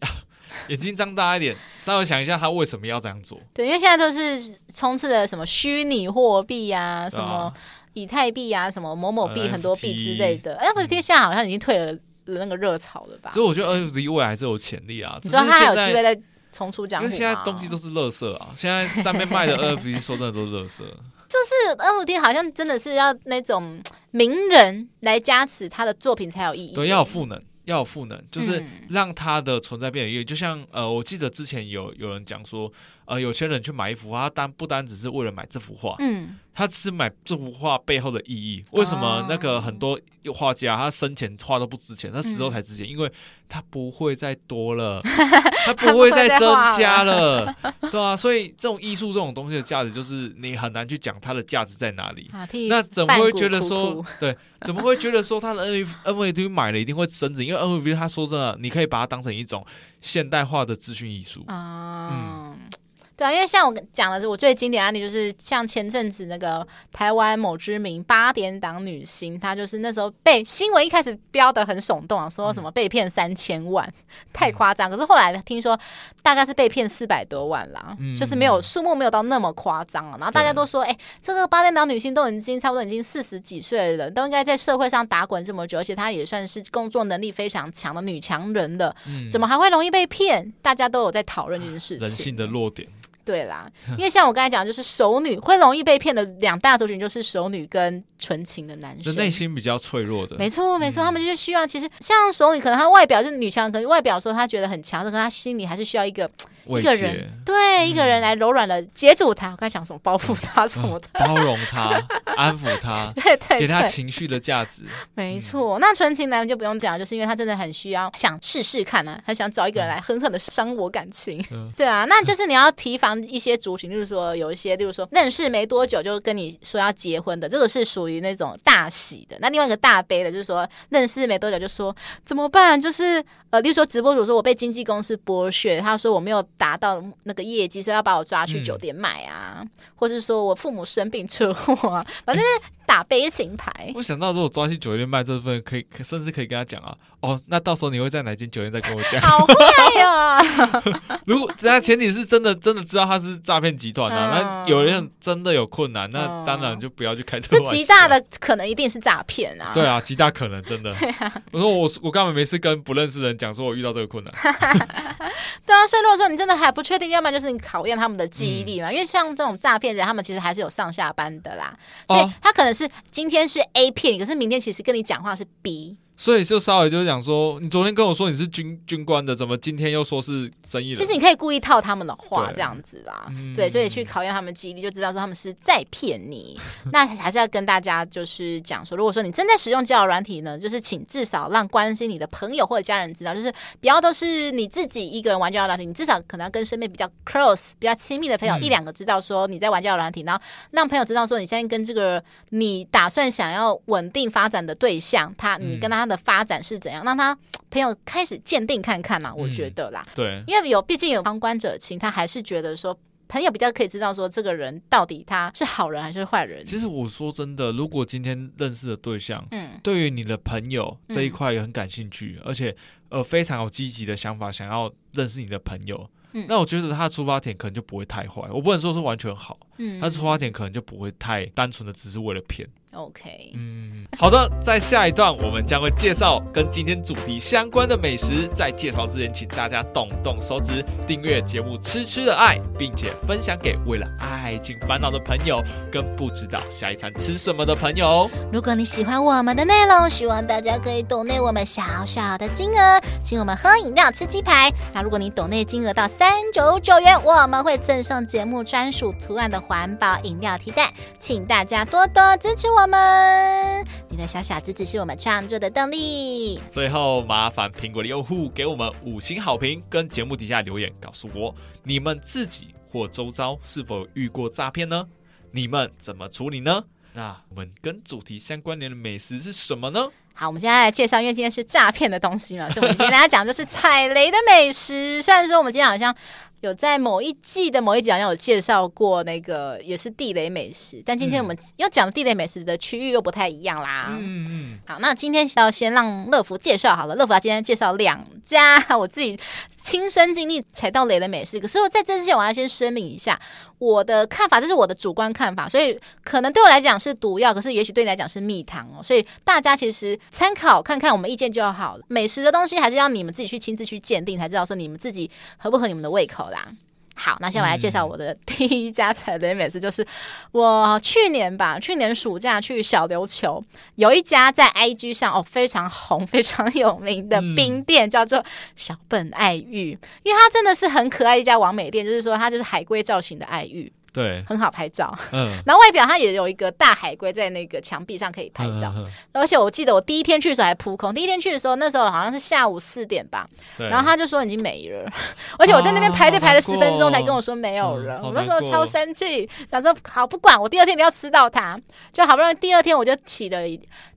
眼睛张大一点，稍微想一下他为什么要这样做。对，因为现在都是充斥的什么虚拟货币啊，什么以太币啊，什么某某币、很多币之类的。NFT 现在好像已经退了那个热潮了吧？所以我觉得 NFT 未来还是有潜力啊。你知道它还有机会再重出江湖吗？因为现在东西都是垃圾啊，现在上面卖的 NFT 说真的都是垃圾。就是 NFT 好像真的是要那种名人来加持他的作品才有意义，对，要有赋能。要有赋能，就是让他的存在变有意义。就像呃，我记得之前有有人讲说，呃，有钱人去买一幅画，他单不单只是为了买这幅画，嗯，他只是买这幅画背后的意义。为什么那个很多画家他生前画都不值钱，他死后才值钱？因为他不会再多了，他不会再增加了，对啊，所以这种艺术这种东西的价值，就是你很难去讲它的价值在哪里。那怎么会觉得说，对，怎么会觉得说他的 NFT 买了一定会升值？因为 NFT 他说真的，你可以把它当成一种现代化的资讯艺术。嗯。对啊，因为像我讲的是我最经典案例，就是像前阵子那个台湾某知名八点档女星，她就是那时候被新闻一开始标的很耸动啊，说什么被骗三千万，嗯、太夸张。可是后来听说大概是被骗四百多万啦，嗯、就是没有数目没有到那么夸张啊。然后大家都说，哎对，这个八点档女星都已经差不多已经四十几岁的人，都应该在社会上打滚这么久，而且她也算是工作能力非常强的女强人了，嗯、怎么还会容易被骗？大家都有在讨论这件事情，人性的弱点。对啦，因为像我刚才讲，就是熟女会容易被骗的两大族群，就是熟女跟纯情的男生，内心比较脆弱的。没错，没错，他们就是需要。其实像熟女，可能她外表是女强，可能外表说她觉得很强，可是她心里还是需要一个一个人，对，一个人来柔软的接住他。我刚才讲什么？包覆他什么的，包容他，安抚他，对对，给他情绪的价值。没错，那纯情男人就不用讲，就是因为他真的很需要想试试看呢，他想找一个人来狠狠的伤我感情。对啊，那就是你要提防。一些族群，就是说有一些，例如说认识没多久就跟你说要结婚的，这个是属于那种大喜的。那另外一个大悲的，就是说认识没多久就说怎么办？就是呃，例如说直播主说我被经纪公司剥削，他说我没有达到那个业绩，所以要把我抓去酒店卖啊，嗯、或是说我父母生病车祸啊，反正。打悲情牌，我想到如果抓去酒店卖这份，可以甚至可以跟他讲啊，哦，那到时候你会在哪间酒店再跟我讲？好坏啊！如果只要前提是真的真的知道他是诈骗集团啊，那有人真的有困难，那当然就不要去开这个玩笑。这极大的可能一定是诈骗啊！对啊，极大可能真的。我说我我根本没事跟不认识的人讲说我遇到这个困难。对啊，所以如果说你真的还不确定，要不然就是你考验他们的记忆力嘛，因为像这种诈骗者，他们其实还是有上下班的啦，所以他可能。是今天是 A 骗你，可是明天其实跟你讲话是 B，所以就稍微就是讲说，你昨天跟我说你是军军官的，怎么今天又说是生意人？其实你可以故意套他们的话，这样子啦。对，所以去考验他们记忆力，就知道说他们是在骗你。那还是要跟大家就是讲说，如果说你正在使用交友软体呢，就是请至少让关心你的朋友或者家人知道，就是不要都是你自己一个人玩交友软体，你至少可能要跟身边比较 close、比较亲密的朋友一两个知道说你在玩交友软体，然后让朋友知道说你现在跟这个你打算想要稳定发展的对象，他你跟他。的发展是怎样？让他朋友开始鉴定看看嘛、啊，我觉得啦，嗯、对，因为有毕竟有旁观者清，他还是觉得说朋友比较可以知道说这个人到底他是好人还是坏人。其实我说真的，如果今天认识的对象，嗯，对于你的朋友这一块也很感兴趣，嗯、而且呃非常有积极的想法，想要认识你的朋友，嗯，那我觉得他的出发点可能就不会太坏。我不能说是完全好，嗯，他的出发点可能就不会太单纯的只是为了骗。OK，嗯，好的，在下一段我们将会介绍跟今天主题相关的美食。在介绍之前，请大家动动手指订阅节目《吃吃的爱》，并且分享给为了爱情烦恼的朋友，跟不知道下一餐吃什么的朋友。如果你喜欢我们的内容，希望大家可以抖内我们小小的金额，请我们喝饮料、吃鸡排。那如果你抖内金额到三九九元，我们会赠送节目专属图案的环保饮料提袋，请大家多多支持我。们，你的小小子只是我们创作的动力。最后，麻烦苹果的用户给我们五星好评，跟节目底下留言，告诉我你们自己或周遭是否遇过诈骗呢？你们怎么处理呢？那我们跟主题相关联的美食是什么呢？好，我们现在来介绍，因为今天是诈骗的东西嘛，所以我们今天跟大家讲就是踩雷的美食。虽然说我们今天好像。有在某一季的某一集好像有介绍过那个也是地雷美食，但今天我们要讲的地雷美食的区域又不太一样啦。嗯嗯。好，那今天要先让乐福介绍好了。乐福要今天介绍两家我自己亲身经历踩到雷的美食。可是我在这之前，我要先声明一下我的看法，这是我的主观看法，所以可能对我来讲是毒药，可是也许对你来讲是蜜糖哦。所以大家其实参考看看我们意见就好了。美食的东西还是要你们自己去亲自去鉴定，才知道说你们自己合不合你们的胃口啦。好，那现在我来介绍我的第一家踩雷美食，就是我去年吧，去年暑假去小琉球，有一家在 IG 上哦非常红、非常有名的冰店，叫做小本爱玉，因为它真的是很可爱一家网美店，就是说它就是海龟造型的爱玉。对，很好拍照。嗯，然后外表它也有一个大海龟在那个墙壁上可以拍照。而且我记得我第一天去的时候还扑空，第一天去的时候那时候好像是下午四点吧。然后他就说已经没了，而且我在那边排队排了十分钟才跟我说没有了。我那时候超生气，想说好不管，我第二天一定要吃到它。就好不容易第二天我就起了，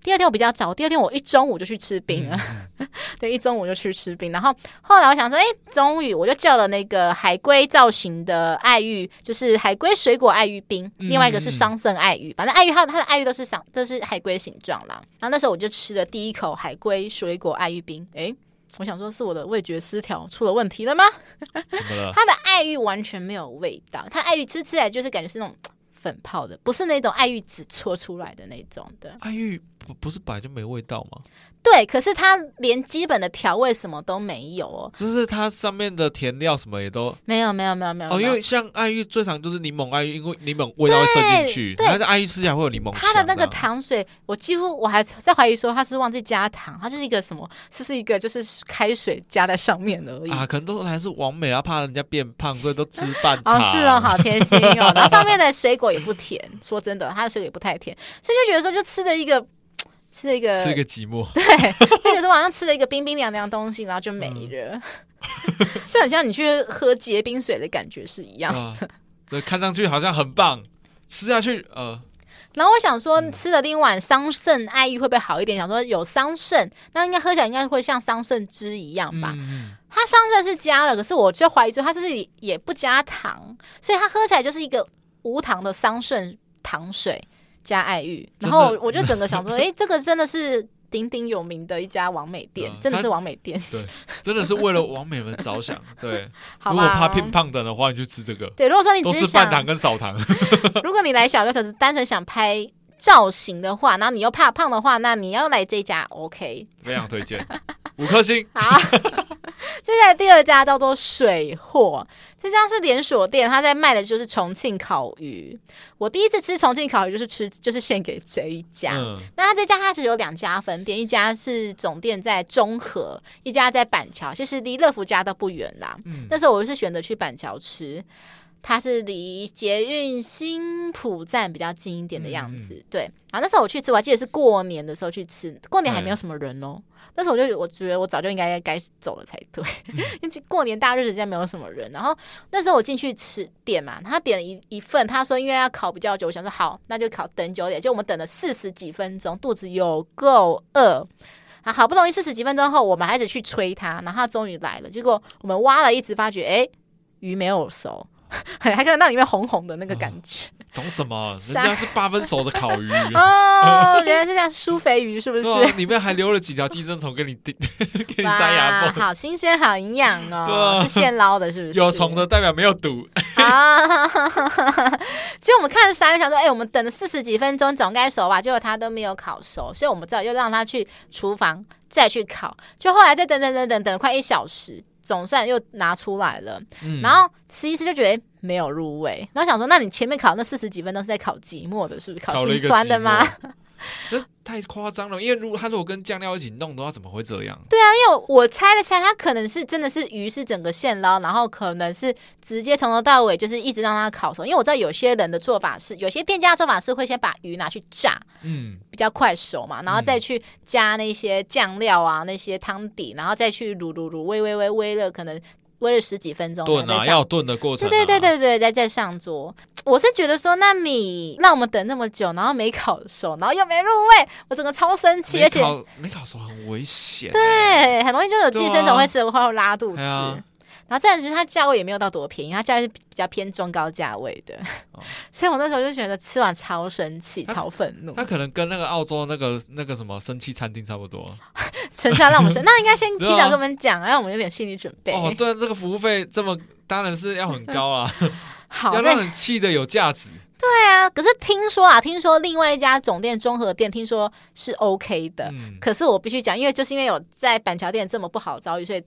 第二天我比较早，第二天我一中午就去吃冰了。嗯、对，一中午就去吃冰。然后后来我想说，哎，终于我就叫了那个海龟造型的爱玉，就是海龟。水果爱玉冰，另外一个是桑葚爱玉，反正爱玉它它的爱玉都是桑都是海龟形状啦。然后那时候我就吃了第一口海龟水果爱玉冰，诶，我想说是我的味觉失调出了问题了吗？了？它的爱玉完全没有味道，它爱玉吃起来就是感觉是那种粉泡的，不是那种爱玉籽搓出来的那种的爱玉。不不是本来就没味道吗？对，可是它连基本的调味什么都没有哦，就是它上面的甜料什么也都没有，没有，没有，没有。哦，因为像爱玉最常就是柠檬爱玉，因为柠檬味道会渗进去，但是爱玉吃起来会有柠檬。它的那个糖水，我几乎我还在怀疑说它是忘记加糖，它就是一个什么，是不是一个就是开水加在上面而已啊？可能都还是完美啊，怕人家变胖，所以都吃半糖。哦，是哦，好贴心哦。然后上面的水果也不甜，说真的，它的水果也不太甜，所以就觉得说就吃的一个。吃了一个，吃一个寂寞，对，就觉得晚上吃了一个冰冰凉凉东西，然后就没了，嗯、就很像你去喝结冰水的感觉是一样的。啊、对，看上去好像很棒，吃下去，呃，然后我想说，吃了另一碗桑葚爱玉会不会好一点？想说有桑葚，那应该喝起来应该会像桑葚汁一样吧？嗯、它桑葚是加了，可是我就怀疑说它是也不加糖，所以它喝起来就是一个无糖的桑葚糖水。加爱玉，然后我就整个想说，哎，这个真的是鼎鼎有名的一家王美店，真的是王美店，对，真的是为了王美们着想，对。如果怕变胖的的话，你就吃这个。对，如果说你只是半糖跟少糖，如果你来小琉球是单纯想拍造型的话，然后你又怕胖的话，那你要来这家，OK，非常推荐。五颗星。好，接下来第二家叫做水货，这家是连锁店，他在卖的就是重庆烤鱼。我第一次吃重庆烤鱼就是吃，就是献给这一家。嗯、那他这家他只有两家分店，一家是总店在中和，一家在板桥，其实离乐福家都不远啦。嗯、那时候我是选择去板桥吃。它是离捷运新浦站比较近一点的样子，嗯、对。然后那时候我去吃，我还记得是过年的时候去吃，过年还没有什么人哦。那时候我就我觉得我早就应该该走了才对，嗯、因为过年大日子竟然没有什么人。然后那时候我进去吃点嘛，他点了一一份，他说因为要烤比较久，我想说好，那就烤等久点。就我们等了四十几分钟，肚子有够饿啊！好不容易四十几分钟后，我们还一直去催他，然后他终于来了。结果我们挖了一直发觉，哎，鱼没有熟。还看到那里面红红的那个感觉，哦、懂什么？人家是八分熟的烤鱼 哦，原来是这样，苏肥鱼是不是？里面还留了几条寄生虫给你叮，给你塞牙缝，好新鲜，好营养哦，啊、是现捞的，是不是？有虫的代表没有毒啊！就我们看三个想说，哎、欸，我们等了四十几分钟，总该熟吧？结果它都没有烤熟，所以我们只好又让它去厨房再去烤。就后来再等等等等等了快一小时。总算又拿出来了，嗯、然后吃一次就觉得没有入味，然后想说，那你前面考那四十几分都是在考寂寞的，是不是？考心酸的吗？太夸张了，因为如果他如果跟酱料一起弄的话，怎么会这样？对啊，因为我猜的猜，他可能是真的是鱼是整个现捞，然后可能是直接从头到尾就是一直让它烤熟。因为我知道有些人的做法是，有些店家的做法是会先把鱼拿去炸，嗯，比较快熟嘛，然后再去加那些酱料啊，那些汤底，然后再去卤卤卤，煨煨煨煨了可能。煨了十几分钟，炖啊，要炖的过程、啊。对对对对对，再再上桌。我是觉得说，那你让我们等那么久，然后没烤熟，然后又没入味，我整个超生气，而且没烤熟很危险。对，很容易就有寄生虫会吃的话会拉肚子。然后这样子，它价位也没有到多便宜，它价位是比较偏中高价位的，哦、所以我那时候就觉得吃完超生气、超愤怒。它可能跟那个澳洲那个那个什么生气餐厅差不多，纯粹让我们生，那应该先提早跟我们讲，让我们有点心理准备。哦，对，这个服务费这么当然是要很高啊，好，要让人气的有价值。对啊，可是听说啊，听说另外一家总店综合店听说是 OK 的，嗯、可是我必须讲，因为就是因为有在板桥店这么不好遭遇，所以。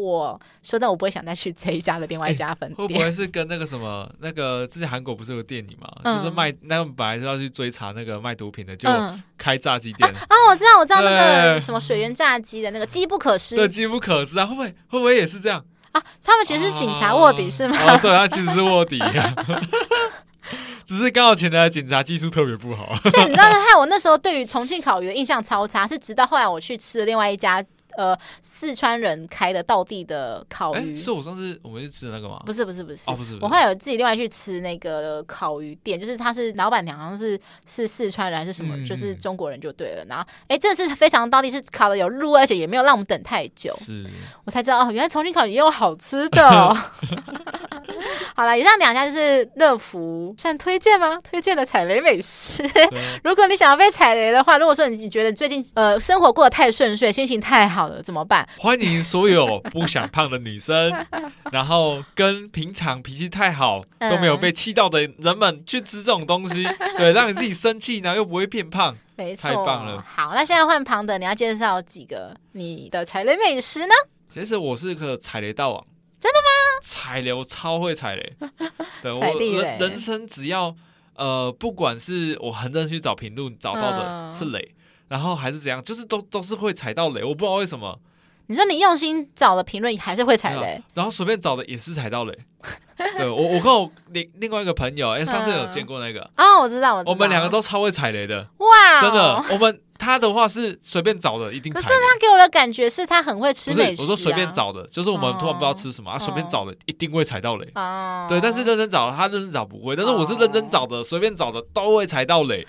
我说，但我不会想再去这一家的另外一家分店。会不会是跟那个什么 那个之前韩国不是有个电影嘛？嗯、就是卖那本来是要去追查那个卖毒品的，就开炸鸡店、嗯、啊，啊！我知道，我知道那个什么水源炸鸡的那个机不可失，对，机不可失啊！会不会会不会也是这样啊？他们其实是警察卧底是吗？哦，对，他其实是卧底，只是刚好前台的警察技术特别不好。所以你知道，害我那时候对于重庆烤鱼的印象超差，是直到后来我去吃了另外一家。呃，四川人开的道地的烤鱼，是我上次我们去吃的那个吗？不是不是不是，哦不是，我后来有自己另外去吃那个烤鱼店，就是他是老板娘，好像是是四川人还是什么，嗯、就是中国人就对了。然后，哎，这是非常道地，是烤的有入味，而且也没有让我们等太久。是，我才知道哦，原来重庆烤鱼也有好吃的哦。好了，以上两家就是乐福算推荐吗？推荐的踩雷美食。如果你想要被踩雷的话，如果说你你觉得最近呃生活过得太顺遂，心情太好了，怎么办？欢迎所有不想胖的女生，然后跟平常脾气太好都没有被气到的人们去吃这种东西，对，让你自己生气，然后又不会变胖，没错，太棒了。好，那现在换庞德，你要介绍几个你的踩雷美食呢？其实我是个踩雷大王。真的吗？踩雷，我超会踩雷。对，我人人生只要呃，不管是我很认真去找评论找到的是雷，嗯、然后还是怎样，就是都都是会踩到雷。我不知道为什么。你说你用心找的评论还是会踩雷，然后随便找的也是踩到雷。对我，我跟我另另外一个朋友，哎、欸，上次有见过那个啊、哦，我知道，我知道，我们两个都超会踩雷的。哇、哦，真的，我们。他的话是随便找的，一定。可是他给我的感觉是他很会吃美食、啊。我说随便找的，就是我们突然不知道吃什么，哦、他随便找的一定会踩到雷。哦。对，但是认真找，他认真找不会。但是我是认真找的，随、哦、便找的都会踩到雷。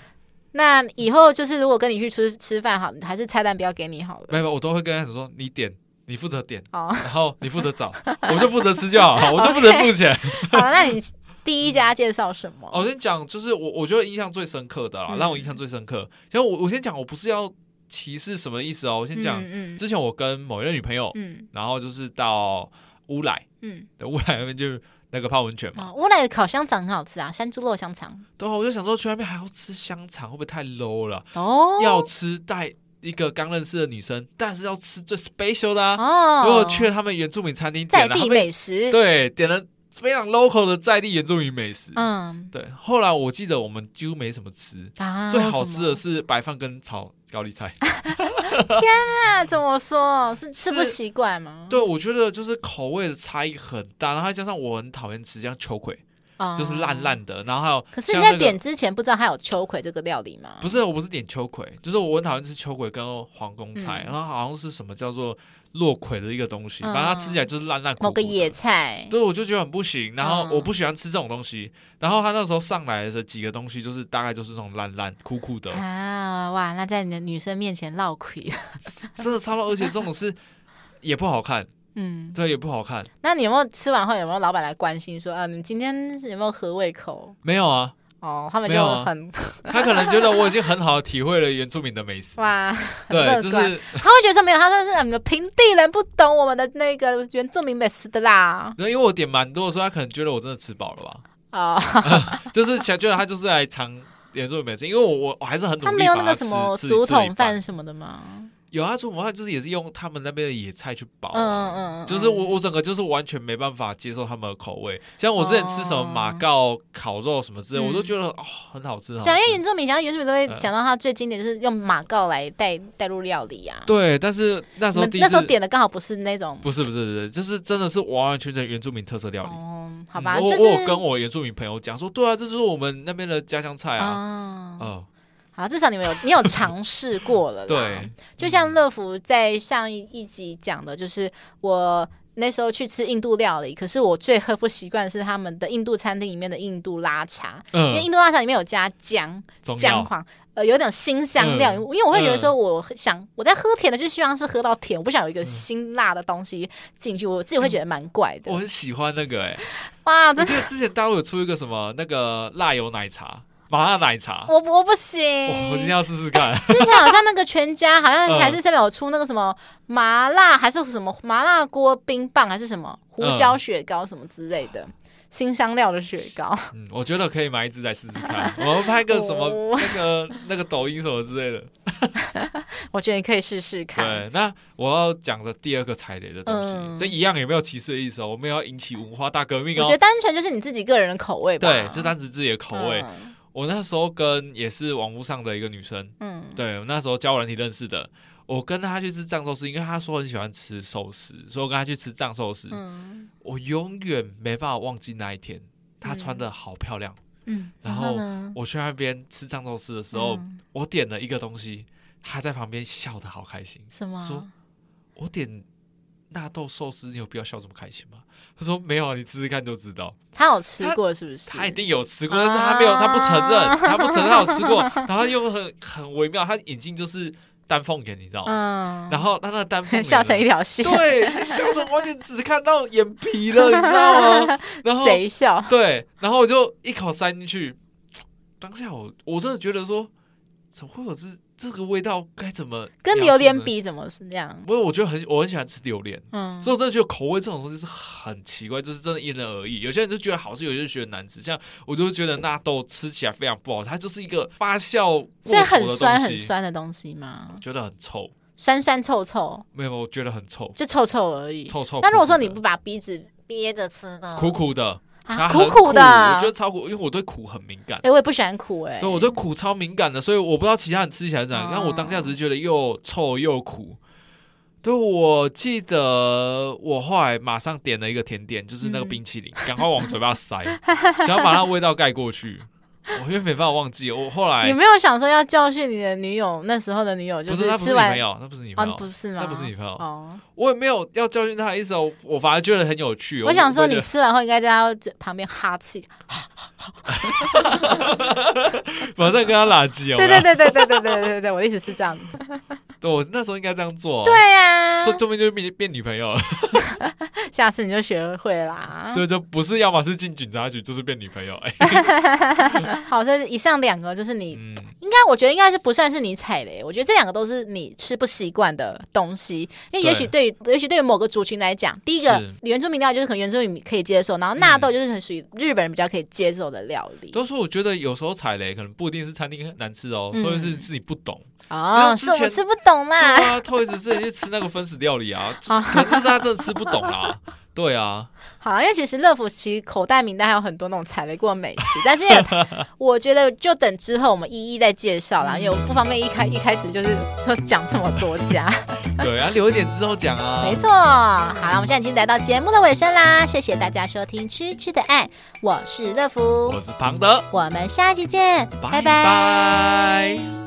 那以后就是如果跟你去吃吃饭好，还是菜单不要给你好了。没有，我都会跟他说，你点，你负责点，哦、然后你负责找，我就负责吃就好，我就负责付钱。好，那你。第一家介绍什么？我先讲，就是我我觉得印象最深刻的啦，嗯、让我印象最深刻。其实我我先讲，我不是要歧视什么意思哦。我先讲，嗯嗯、之前我跟某一个女朋友，嗯、然后就是到乌来，嗯，对，乌来那边就是那个泡温泉嘛。乌来的烤香肠很好吃啊，山猪肉香肠。对啊，我就想说去那边还要吃香肠，会不会太 low 了？哦，要吃带一个刚认识的女生，但是要吃最 special 的啊。哦，如果去了他们原住民餐厅，在地美食，对，点了非常 local 的在地原住民美食。嗯，对。后来我记得我们几乎没什么吃，啊，最好吃的是白饭跟炒高丽菜。天啊，怎么说？是吃不习惯吗？对，我觉得就是口味的差异很大，然后再加上我很讨厌吃像秋葵。就是烂烂的，然后还有、那个。可是你在点之前不知道还有秋葵这个料理吗？不是，我不是点秋葵，就是我很讨厌吃秋葵跟黄公菜，嗯、然后好像是什么叫做落葵的一个东西，嗯、反正它吃起来就是烂烂。某个野菜。对，我就觉得很不行，然后我不喜欢吃这种东西。然后他那时候上来的时候几个东西，就是大概就是那种烂烂苦苦的。啊哇！那在你的女生面前落葵，真的超了，而且这种是 也不好看。嗯，对，也不好看。那你有没有吃完后有没有老板来关心说啊，你今天有没有合胃口？没有啊。哦，他们就很，啊、他可能觉得我已经很好体会了原住民的美食。哇，对，就是他会觉得说没有，他说是你们平地人不懂我们的那个原住民美食的啦。因为我点蛮多的时候，他可能觉得我真的吃饱了吧。哦，就是想觉得他就是来尝原住民美食，因为我我我还是很努力。他没有那个什么竹筒饭什么的吗？有啊，做文化就是也是用他们那边的野菜去包，嗯嗯，就是我我整个就是完全没办法接受他们的口味。像我之前吃什么马告烤肉什么之类，我都觉得哦很好吃。对，因为原住民想到原住民都会想到他最经典就是用马告来带带入料理啊。对，但是那时候那时候点的刚好不是那种，不是不是不是，就是真的是完完全全原住民特色料理。哦，好吧，我我跟我原住民朋友讲说，对啊，这就是我们那边的家乡菜啊。嗯。好，至少你们有你有尝试过了啦。对，就像乐福在上一一集讲的，就是我那时候去吃印度料理，可是我最喝不习惯是他们的印度餐厅里面的印度拉茶，嗯、因为印度拉茶里面有加姜、姜黄，呃，有点辛香料。嗯、因为我会觉得说，我想我在喝甜的，就希望是喝到甜，我不想有一个辛辣的东西进去，我自己会觉得蛮怪的。我很喜欢那个、欸，哎，哇，我记得之前大陆有出一个什么那个辣油奶茶。麻辣奶茶，我我不行，我今天要试试看。之前好像那个全家好像还是上面有出那个什么麻辣，还是什么麻辣锅冰棒，还是什么胡椒雪糕什么之类的新香料的雪糕。嗯，我觉得可以买一支来试试看。我们拍个什么那个那个抖音什么之类的。我觉得你可以试试看。对，那我要讲的第二个踩雷的东西，这一样也没有歧视的意思哦，我们要引起文化大革命哦。我觉得单纯就是你自己个人的口味吧。对，是单指自己的口味。我那时候跟也是网络上的一个女生，嗯，对，我那时候交友软体认识的。我跟她去吃藏寿司，因为她说很喜欢吃寿司，所以我跟她去吃藏寿司。嗯，我永远没办法忘记那一天，她穿的好漂亮。嗯，然后我去那边吃藏寿司的时候，我点了一个东西，她在旁边笑得好开心。什么？说我点纳豆寿司，你有必要笑这么开心吗？他说没有啊，你吃吃看就知道。他有吃过是不是？他，他一定有吃过，但是他没有，他不承认，啊、他不承认他有吃过。然后他又很很微妙，他眼睛就是丹凤眼，你知道吗？嗯、然后他那个丹凤眼笑成一条线，对，笑成完全只看到眼皮了，你知道吗？然后贼笑，对，然后我就一口塞进去。当下我我真的觉得说，怎么会有这？这个味道该怎么跟榴莲比？怎么是这样？不是，我觉得很，我很喜欢吃榴莲，嗯，所以我真的觉得口味这种东西是很奇怪，就是真的因人而异。有些人就觉得好吃，有些人就觉得难吃。像我就觉得纳豆吃起来非常不好吃，它就是一个发酵，所以很酸很酸的东西吗？我觉得很臭，酸酸臭臭，没有，我觉得很臭，就臭臭而已，臭臭。那如果说你不把鼻子憋着吃呢？苦苦的。啊、苦苦的，我觉得超苦，因为我对苦很敏感。哎、欸，我也不喜欢苦、欸，哎，对，我对苦超敏感的，所以我不知道其他人吃起来怎样。但、哦、我当下只是觉得又臭又苦。对，我记得我后来马上点了一个甜点，就是那个冰淇淋，赶、嗯、快往嘴巴塞，想要把那味道盖过去。我因为没办法忘记，我后来你没有想说要教训你的女友，那时候的女友就是吃完，不是，那不是女朋友，那不是女朋友，不是吗？那不是女朋友。哦，我也没有要教训她的意思，我我反而觉得很有趣。我想说，你吃完后应该在她旁边哈气，马上跟她拉鸡哦。对对对对对对对对对，我的意思是这样子。对，我那时候应该这样做。对呀，说后面就变变女朋友了。下次你就学会啦。对，就不是，要么是进警察局，就是变女朋友。哎，好，这以上两个就是你应该我觉得应该是不算是你踩雷，我觉得这两个都是你吃不习惯的东西，因为也许对，对也许对于某个族群来讲，第一个原住民料就是可能原住民可以接受，然后纳豆就是很属于日本人比较可以接受的料理。都说我觉得有时候踩雷可能不一定是餐厅难吃哦，或者是是你不懂哦，是我吃不懂啦。对啊，Toys 之前去吃那个分子料理啊，可能是他真的吃不懂啊。对啊，好，因为其实乐福其实口袋名单还有很多那种踩雷过的美食，但是我觉得就等之后我们一一再介绍啦，因为我不方便一开一开始就是说讲这么多家。对啊，留一点之后讲啊。没错，好了，我们现在已经来到节目的尾声啦，谢谢大家收听《吃吃的爱》，我是乐福，我是庞德，我们下期见，拜拜。拜拜。